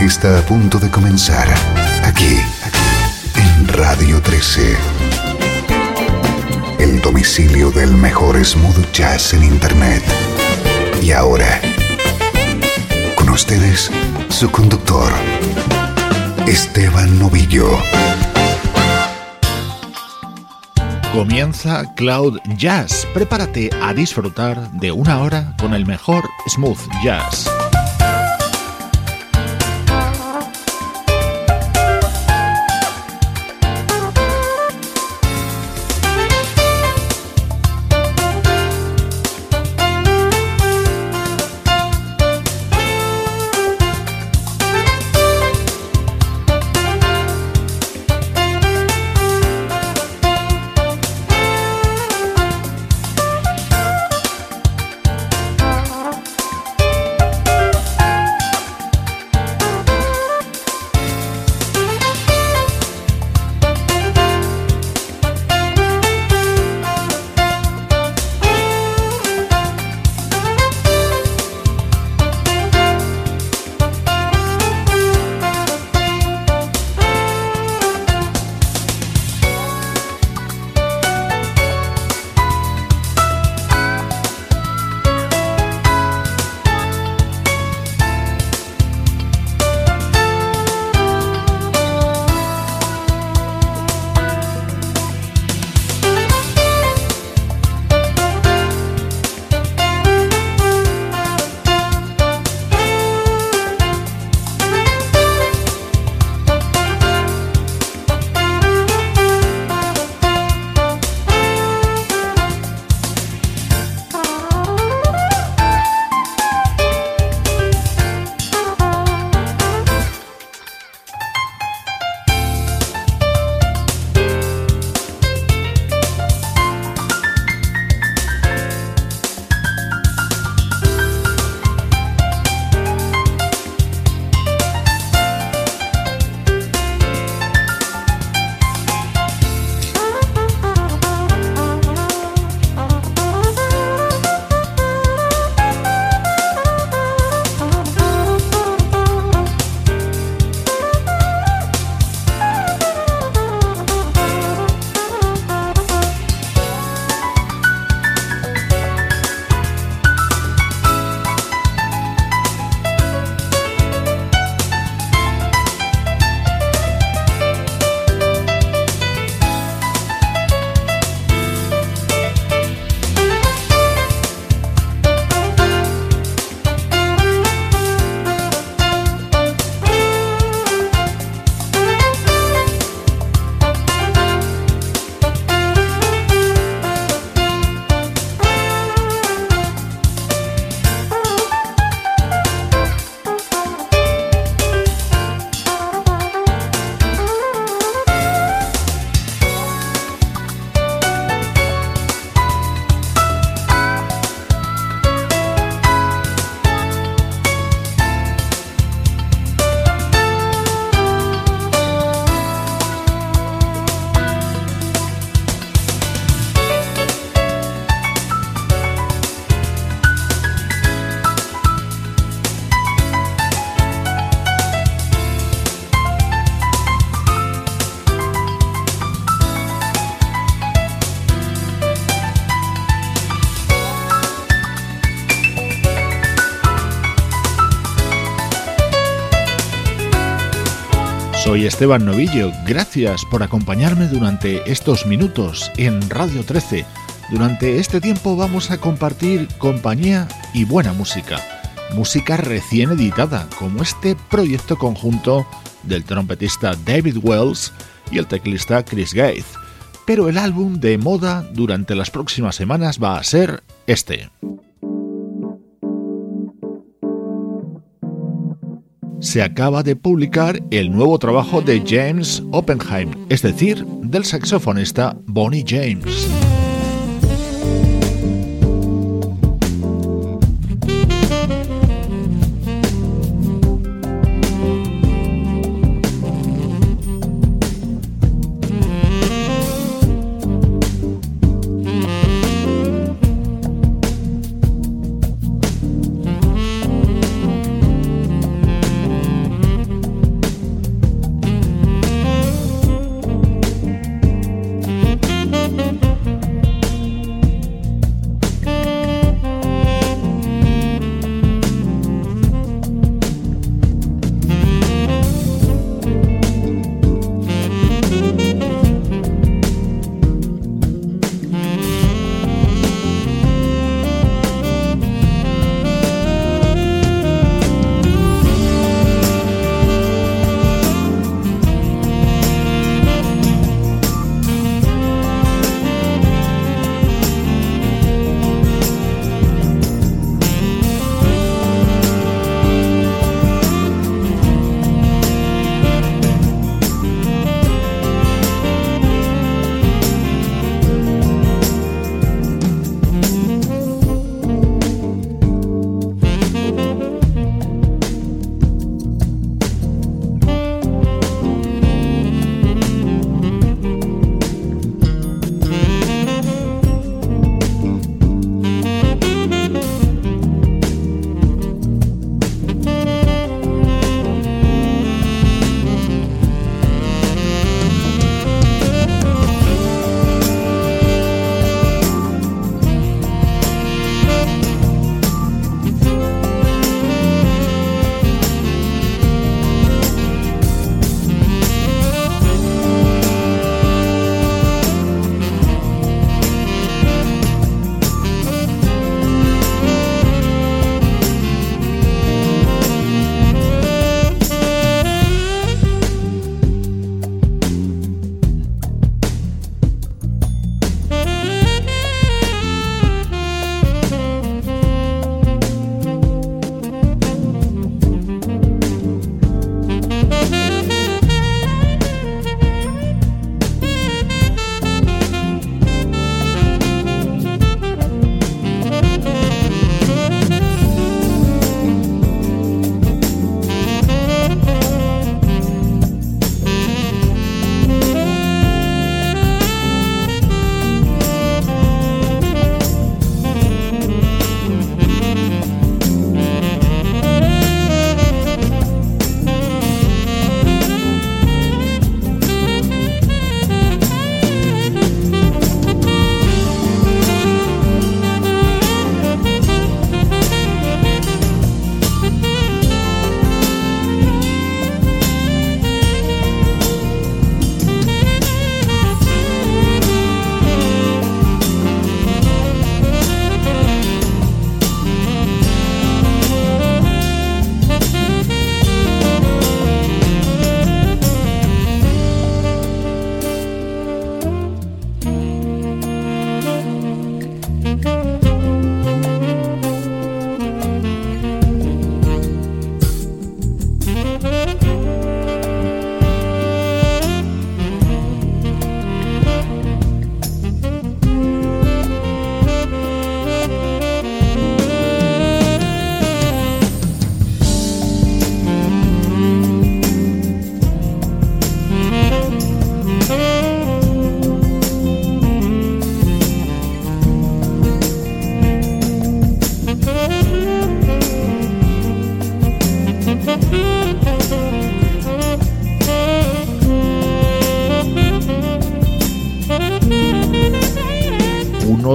Está a punto de comenzar aquí, en Radio 13. El domicilio del mejor smooth jazz en Internet. Y ahora, con ustedes, su conductor, Esteban Novillo. Comienza Cloud Jazz. Prepárate a disfrutar de una hora con el mejor smooth jazz. Esteban Novillo, gracias por acompañarme durante estos minutos en Radio 13. Durante este tiempo vamos a compartir compañía y buena música. Música recién editada, como este proyecto conjunto del trompetista David Wells y el teclista Chris Gates. Pero el álbum de moda durante las próximas semanas va a ser este. Se acaba de publicar el nuevo trabajo de James Oppenheim, es decir, del saxofonista Bonnie James.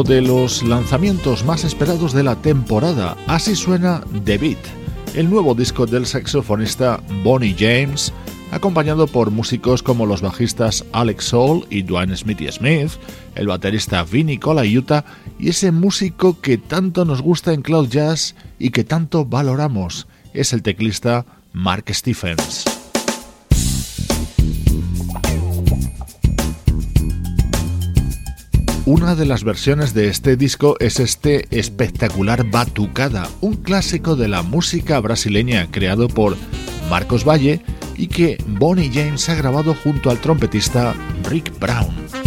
De los lanzamientos más esperados de la temporada. Así suena The Beat, el nuevo disco del saxofonista Bonnie James, acompañado por músicos como los bajistas Alex Soul y Dwayne Smithy Smith, el baterista Vinny Colaiuta y ese músico que tanto nos gusta en Cloud Jazz y que tanto valoramos, es el teclista Mark Stephens. Una de las versiones de este disco es este espectacular Batucada, un clásico de la música brasileña creado por Marcos Valle y que Bonnie James ha grabado junto al trompetista Rick Brown.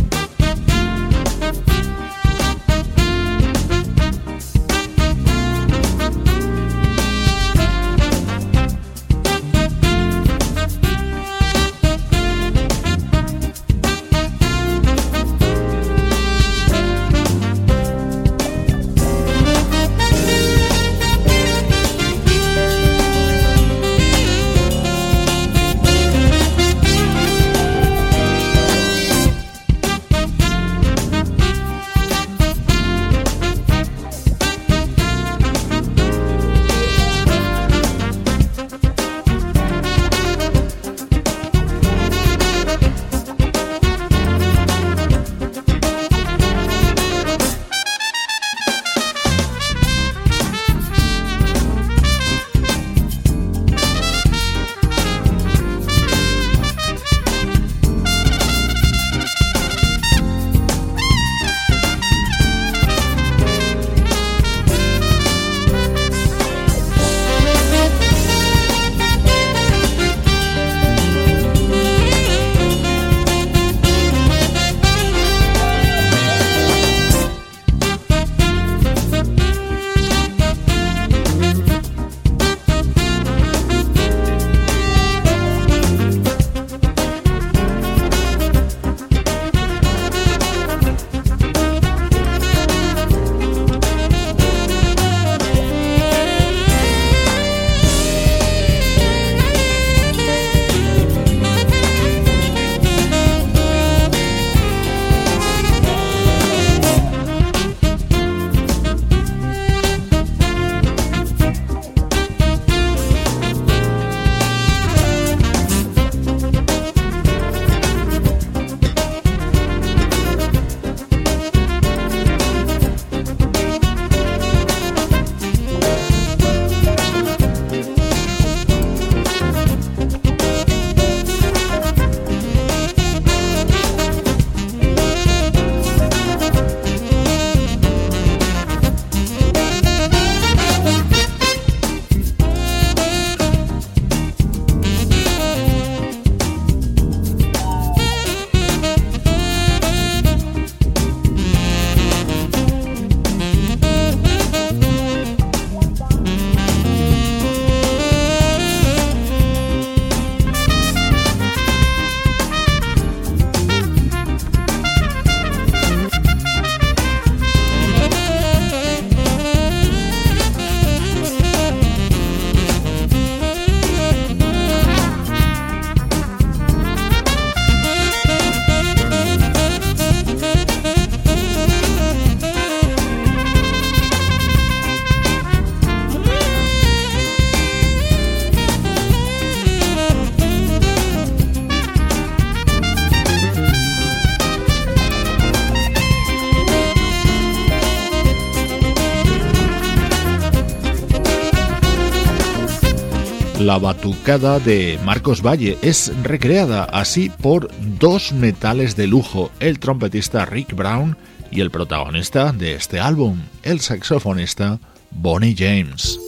La batucada de Marcos Valle es recreada así por dos metales de lujo, el trompetista Rick Brown y el protagonista de este álbum, el saxofonista Bonnie James.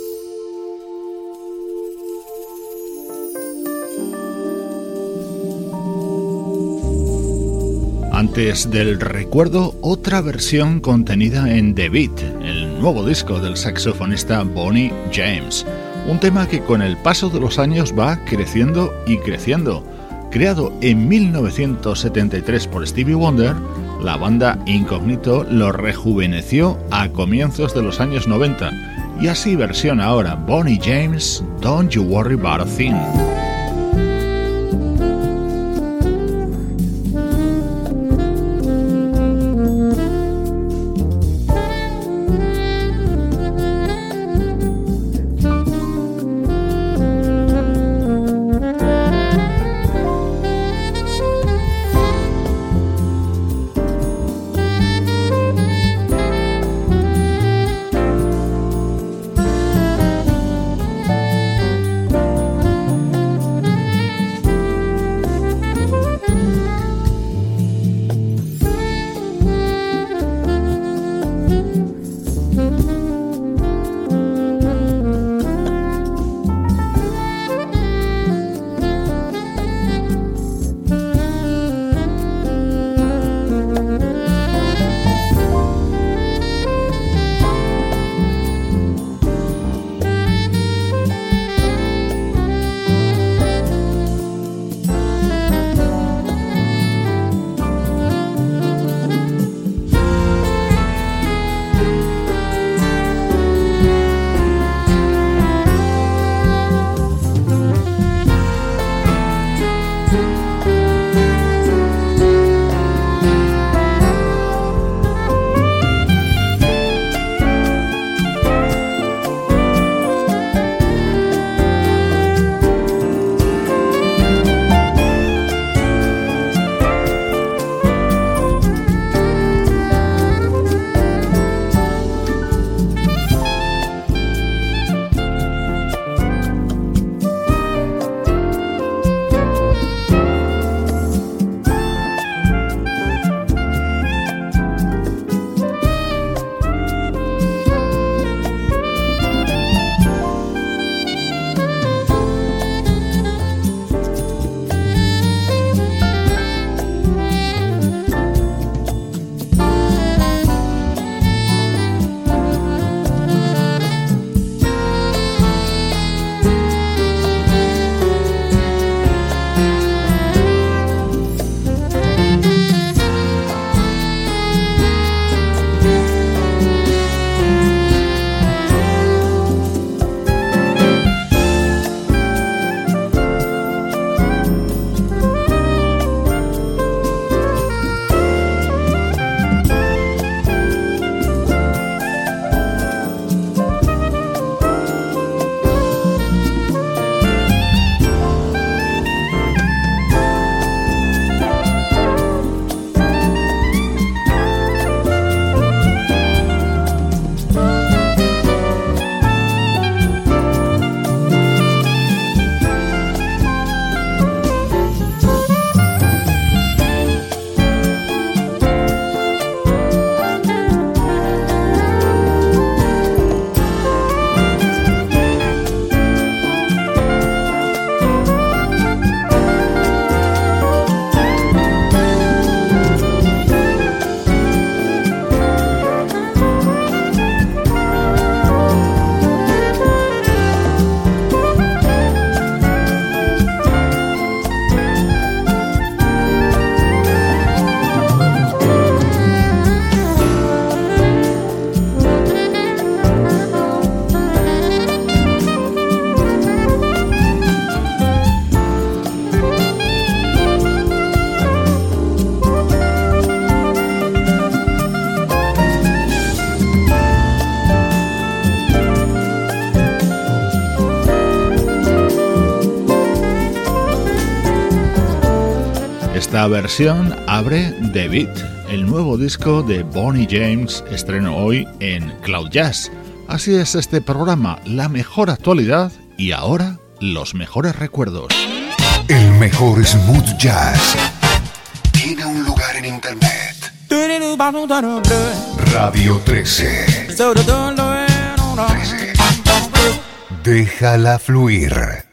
Antes del recuerdo, otra versión contenida en The Beat, el nuevo disco del saxofonista Bonnie James un tema que con el paso de los años va creciendo y creciendo. Creado en 1973 por Stevie Wonder, la banda Incognito lo rejuveneció a comienzos de los años 90 y así versiona ahora Bonnie James Don't You Worry About a Thing. Esta versión abre The Beat, el nuevo disco de Bonnie James, estreno hoy en Cloud Jazz. Así es este programa, la mejor actualidad y ahora los mejores recuerdos. El mejor smooth jazz tiene un lugar en internet. Radio 13. 13. Déjala fluir.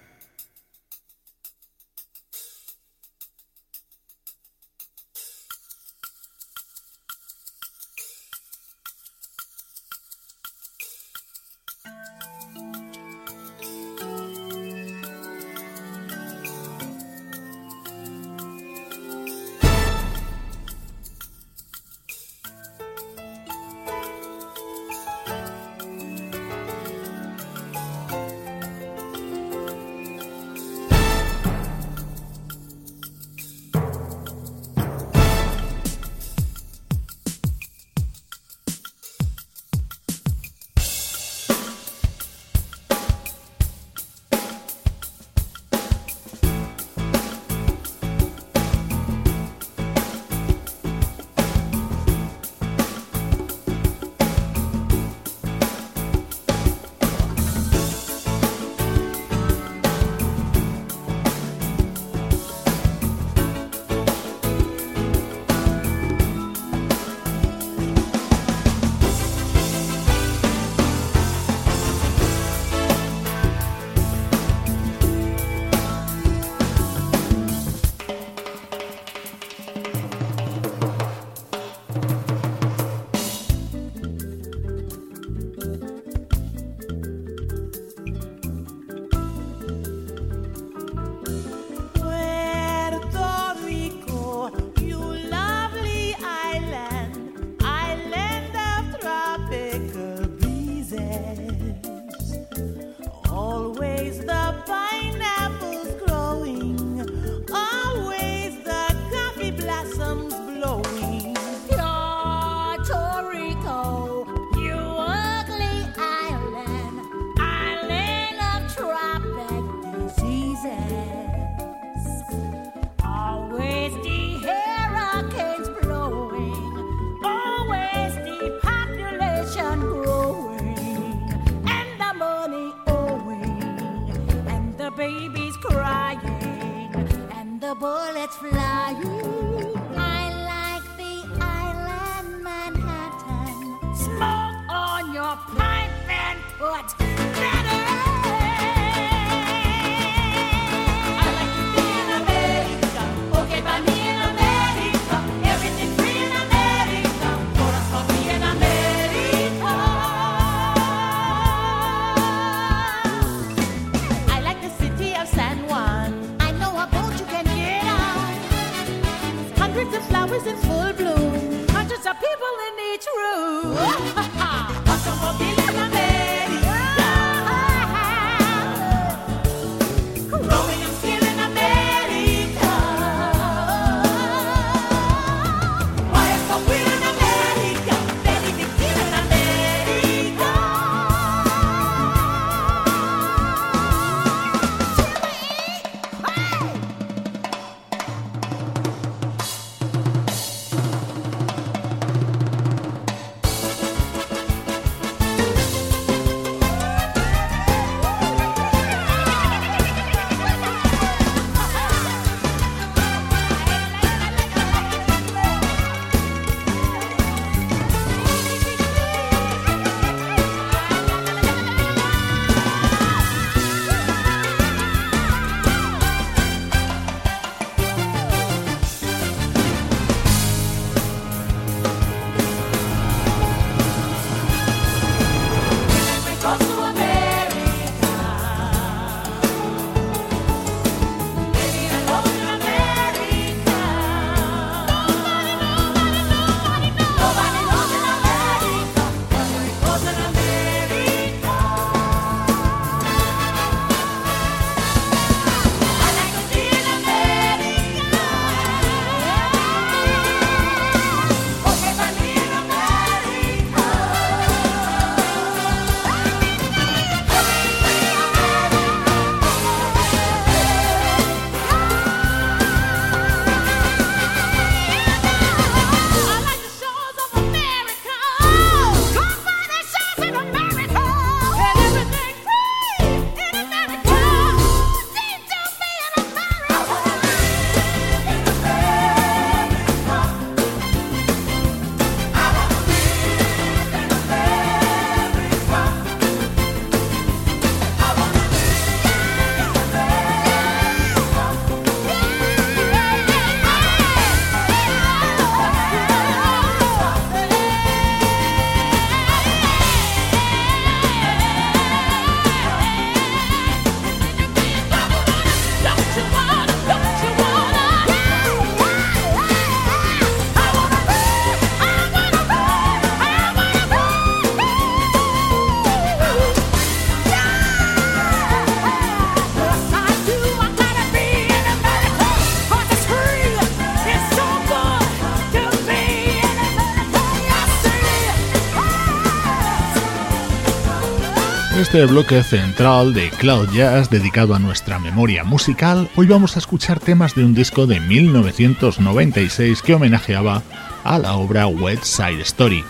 Este bloque central de Cloud Jazz dedicado a nuestra memoria musical, hoy vamos a escuchar temas de un disco de 1996 que homenajeaba a la obra West Side Story.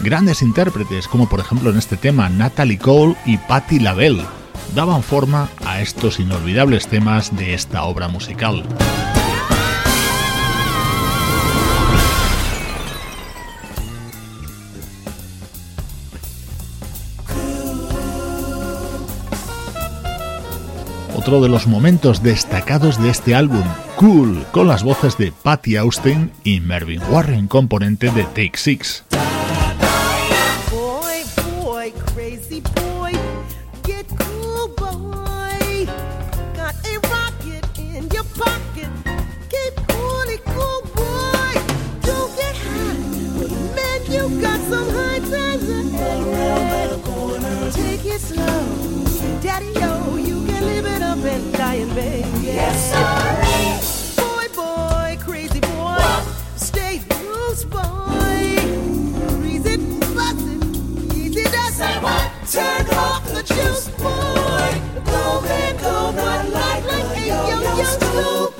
Grandes intérpretes, como por ejemplo en este tema Natalie Cole y Patti LaBelle, daban forma a estos inolvidables temas de esta obra musical. Otro de los momentos destacados de este álbum, Cool, con las voces de Patty Austin y Mervyn Warren, componente de Take Six. Dying, baby. Yes, sir. Boy, boy, crazy boy. Stay loose, boy. Freeze it, it, easy does Say what? Turn off the juice, boy. Go, man, go, not like, like a yo-yo school, boy.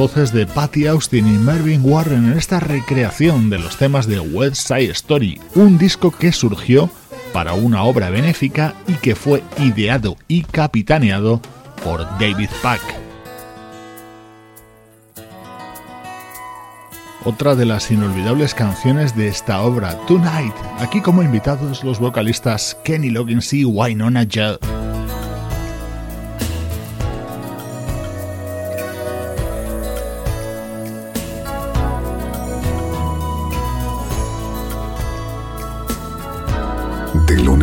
Voces de Patty Austin y Mervyn Warren en esta recreación de los temas de West Side Story, un disco que surgió para una obra benéfica y que fue ideado y capitaneado por David Pack. Otra de las inolvidables canciones de esta obra, Tonight, aquí como invitados los vocalistas Kenny Loggins y Wynonna Judd.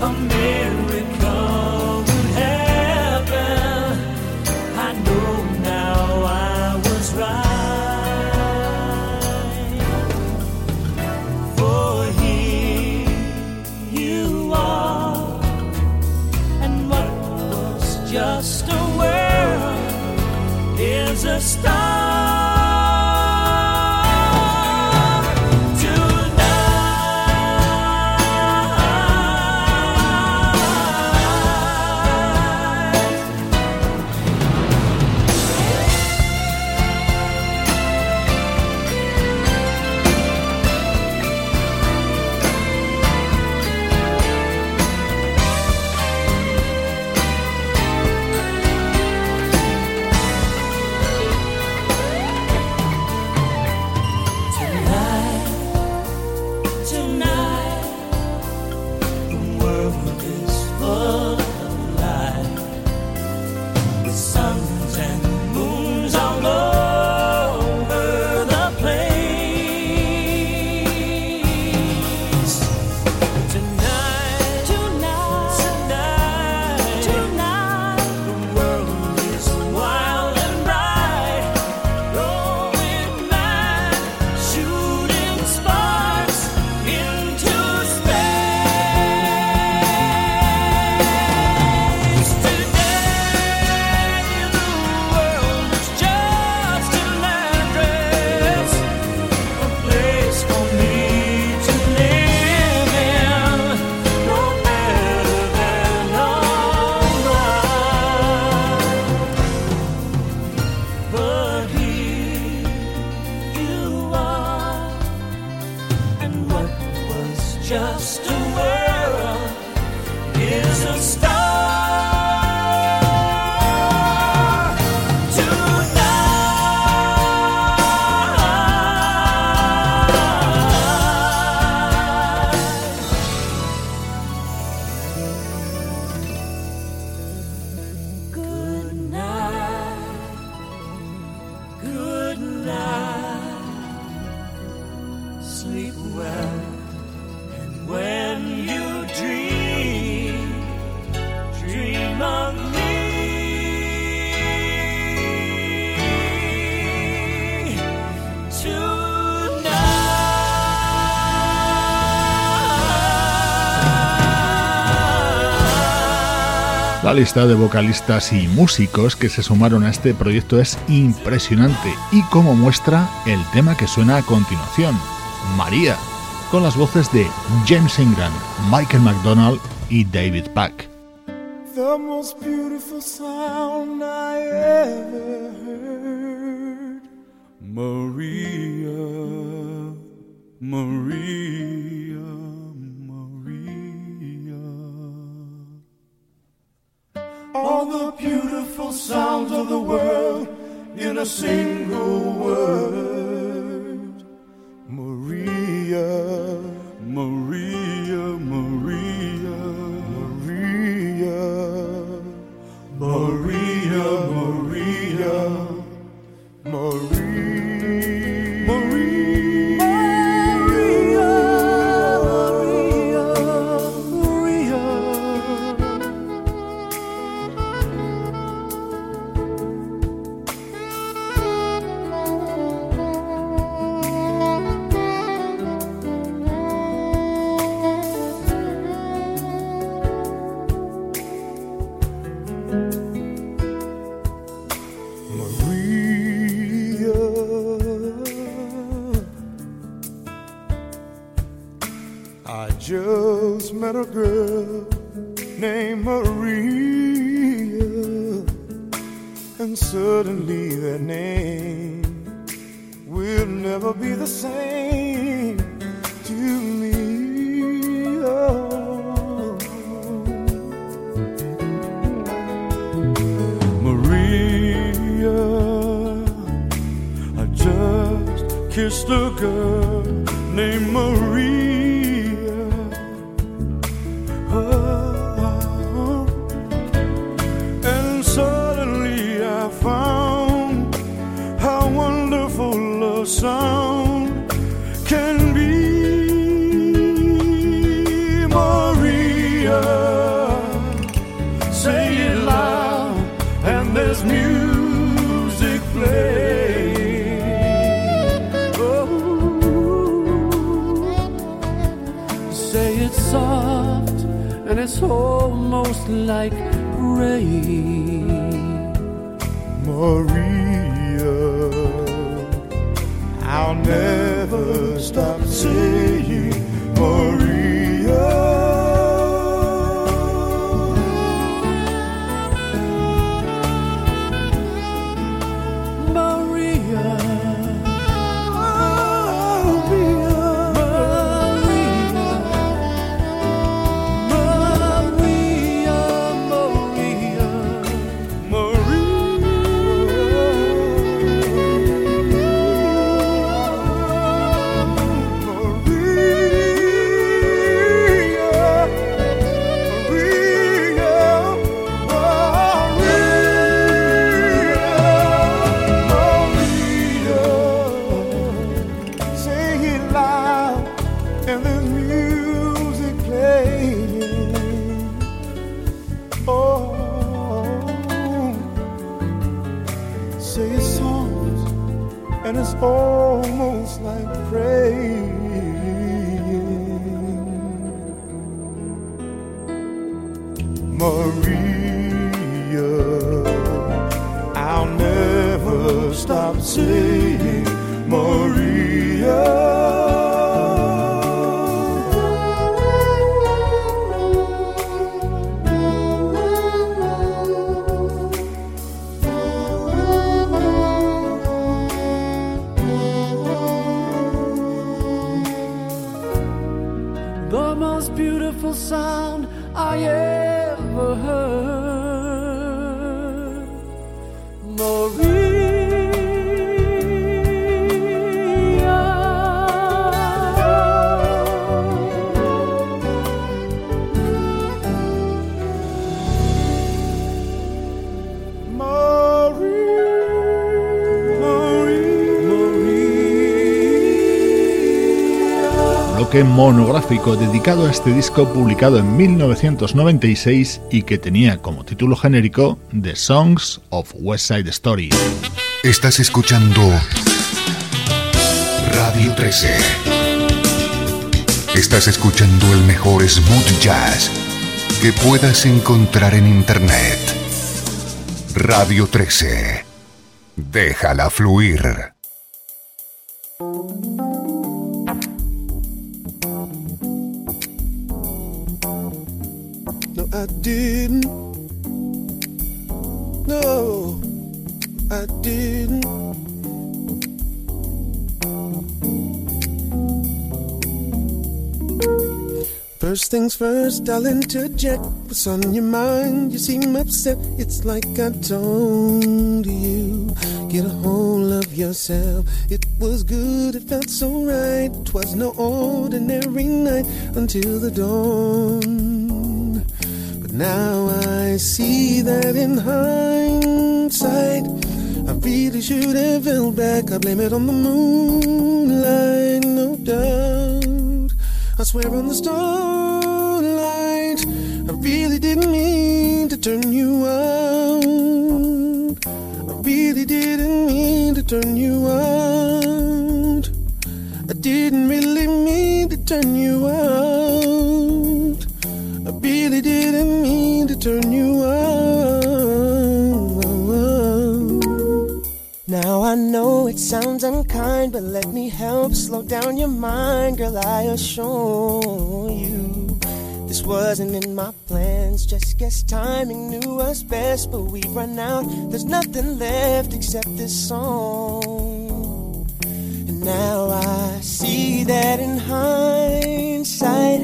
amazing. just a world is a star. Lista de vocalistas y músicos que se sumaron a este proyecto es impresionante y como muestra el tema que suena a continuación, María, con las voces de James Ingram, Michael McDonald y David Pack. Monográfico dedicado a este disco publicado en 1996 y que tenía como título genérico The Songs of West Side Story. Estás escuchando Radio 13. Estás escuchando el mejor smooth jazz que puedas encontrar en Internet. Radio 13. Déjala fluir. Didn't. No, I didn't. First things first, I'll interject. What's on your mind? You seem upset. It's like I told you. Get a hold of yourself. It was good, it felt so right. Twas no ordinary night until the dawn. Now I see that in hindsight, I really should have held back. I blame it on the moonlight, no doubt. I swear on the starlight, I really didn't mean to turn you out. I really didn't mean to turn you out. I didn't really mean to turn you out. Turn you out. Now I know it sounds unkind, but let me help slow down your mind, girl. I assure you. This wasn't in my plans, just guess timing knew us best, but we run out. There's nothing left except this song. And now I see that in hindsight,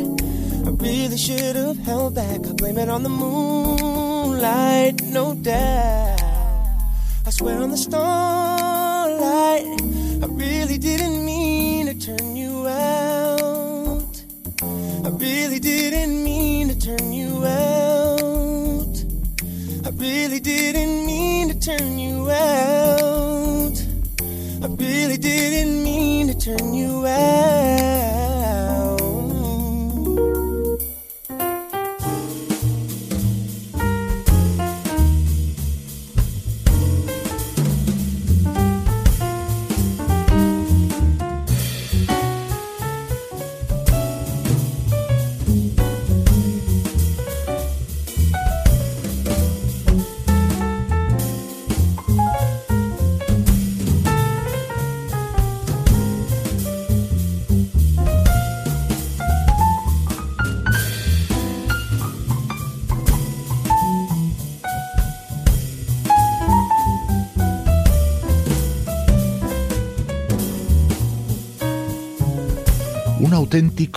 really should have held back. I blame it on the moonlight, no doubt. I swear on the starlight, I really didn't mean to turn you out. I really didn't mean to turn you out. I really didn't mean to turn you out. I really didn't mean to turn you out.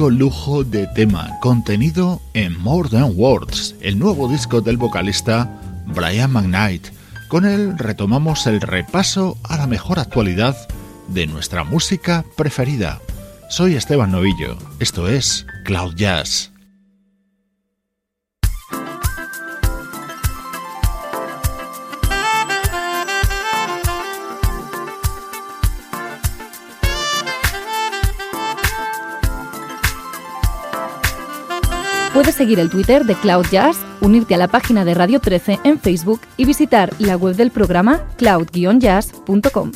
Lujo de tema contenido en More Than Words, el nuevo disco del vocalista Brian McKnight. Con él retomamos el repaso a la mejor actualidad de nuestra música preferida. Soy Esteban Novillo, esto es Cloud Jazz. Puedes seguir el Twitter de Cloud Jazz, unirte a la página de Radio 13 en Facebook y visitar la web del programa cloud-jazz.com.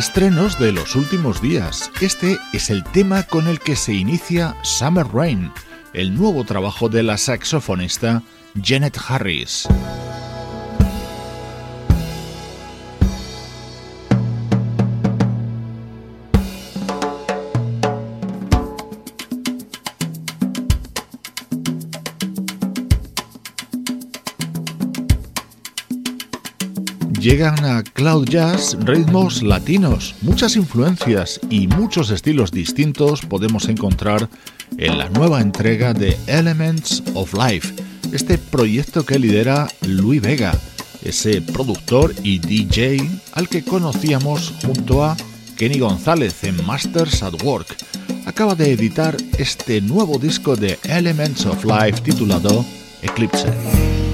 estrenos de los últimos días. Este es el tema con el que se inicia Summer Rain, el nuevo trabajo de la saxofonista Janet Harris. Llegan a Cloud Jazz ritmos latinos, muchas influencias y muchos estilos distintos podemos encontrar en la nueva entrega de Elements of Life, este proyecto que lidera Luis Vega, ese productor y DJ al que conocíamos junto a Kenny González en Masters at Work. Acaba de editar este nuevo disco de Elements of Life titulado Eclipse.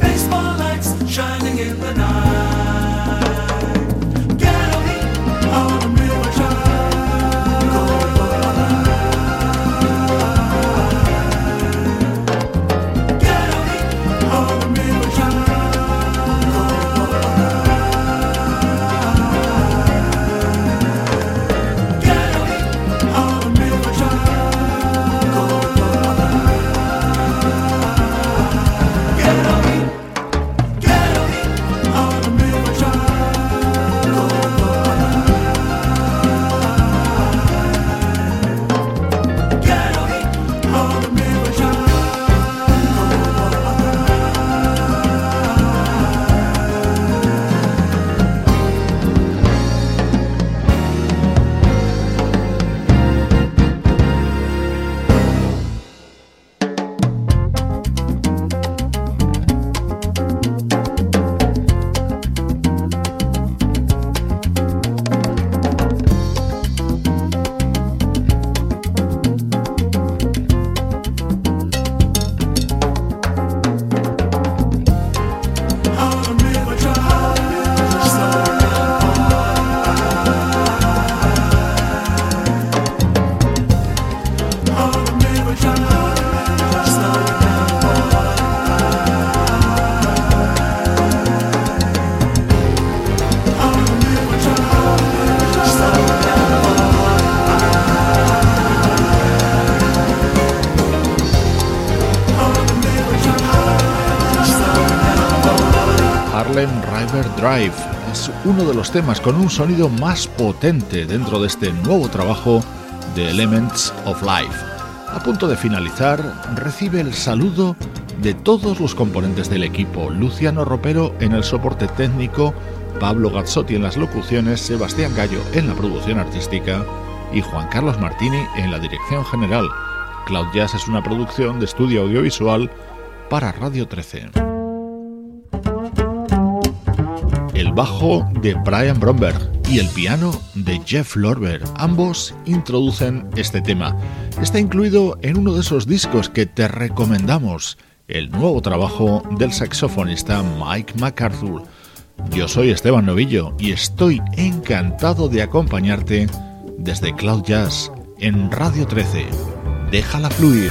Baseball lights shining in the night. River Drive. Es uno de los temas con un sonido más potente dentro de este nuevo trabajo de Elements of Life. A punto de finalizar, recibe el saludo de todos los componentes del equipo. Luciano Ropero en el soporte técnico, Pablo Gazzotti en las locuciones, Sebastián Gallo en la producción artística y Juan Carlos Martini en la dirección general. Cloud Jazz es una producción de estudio audiovisual para Radio 13. El bajo de Brian Bromberg y el piano de Jeff Lorber, ambos introducen este tema. Está incluido en uno de esos discos que te recomendamos, el nuevo trabajo del saxofonista Mike MacArthur. Yo soy Esteban Novillo y estoy encantado de acompañarte desde Cloud Jazz en Radio 13. Déjala fluir.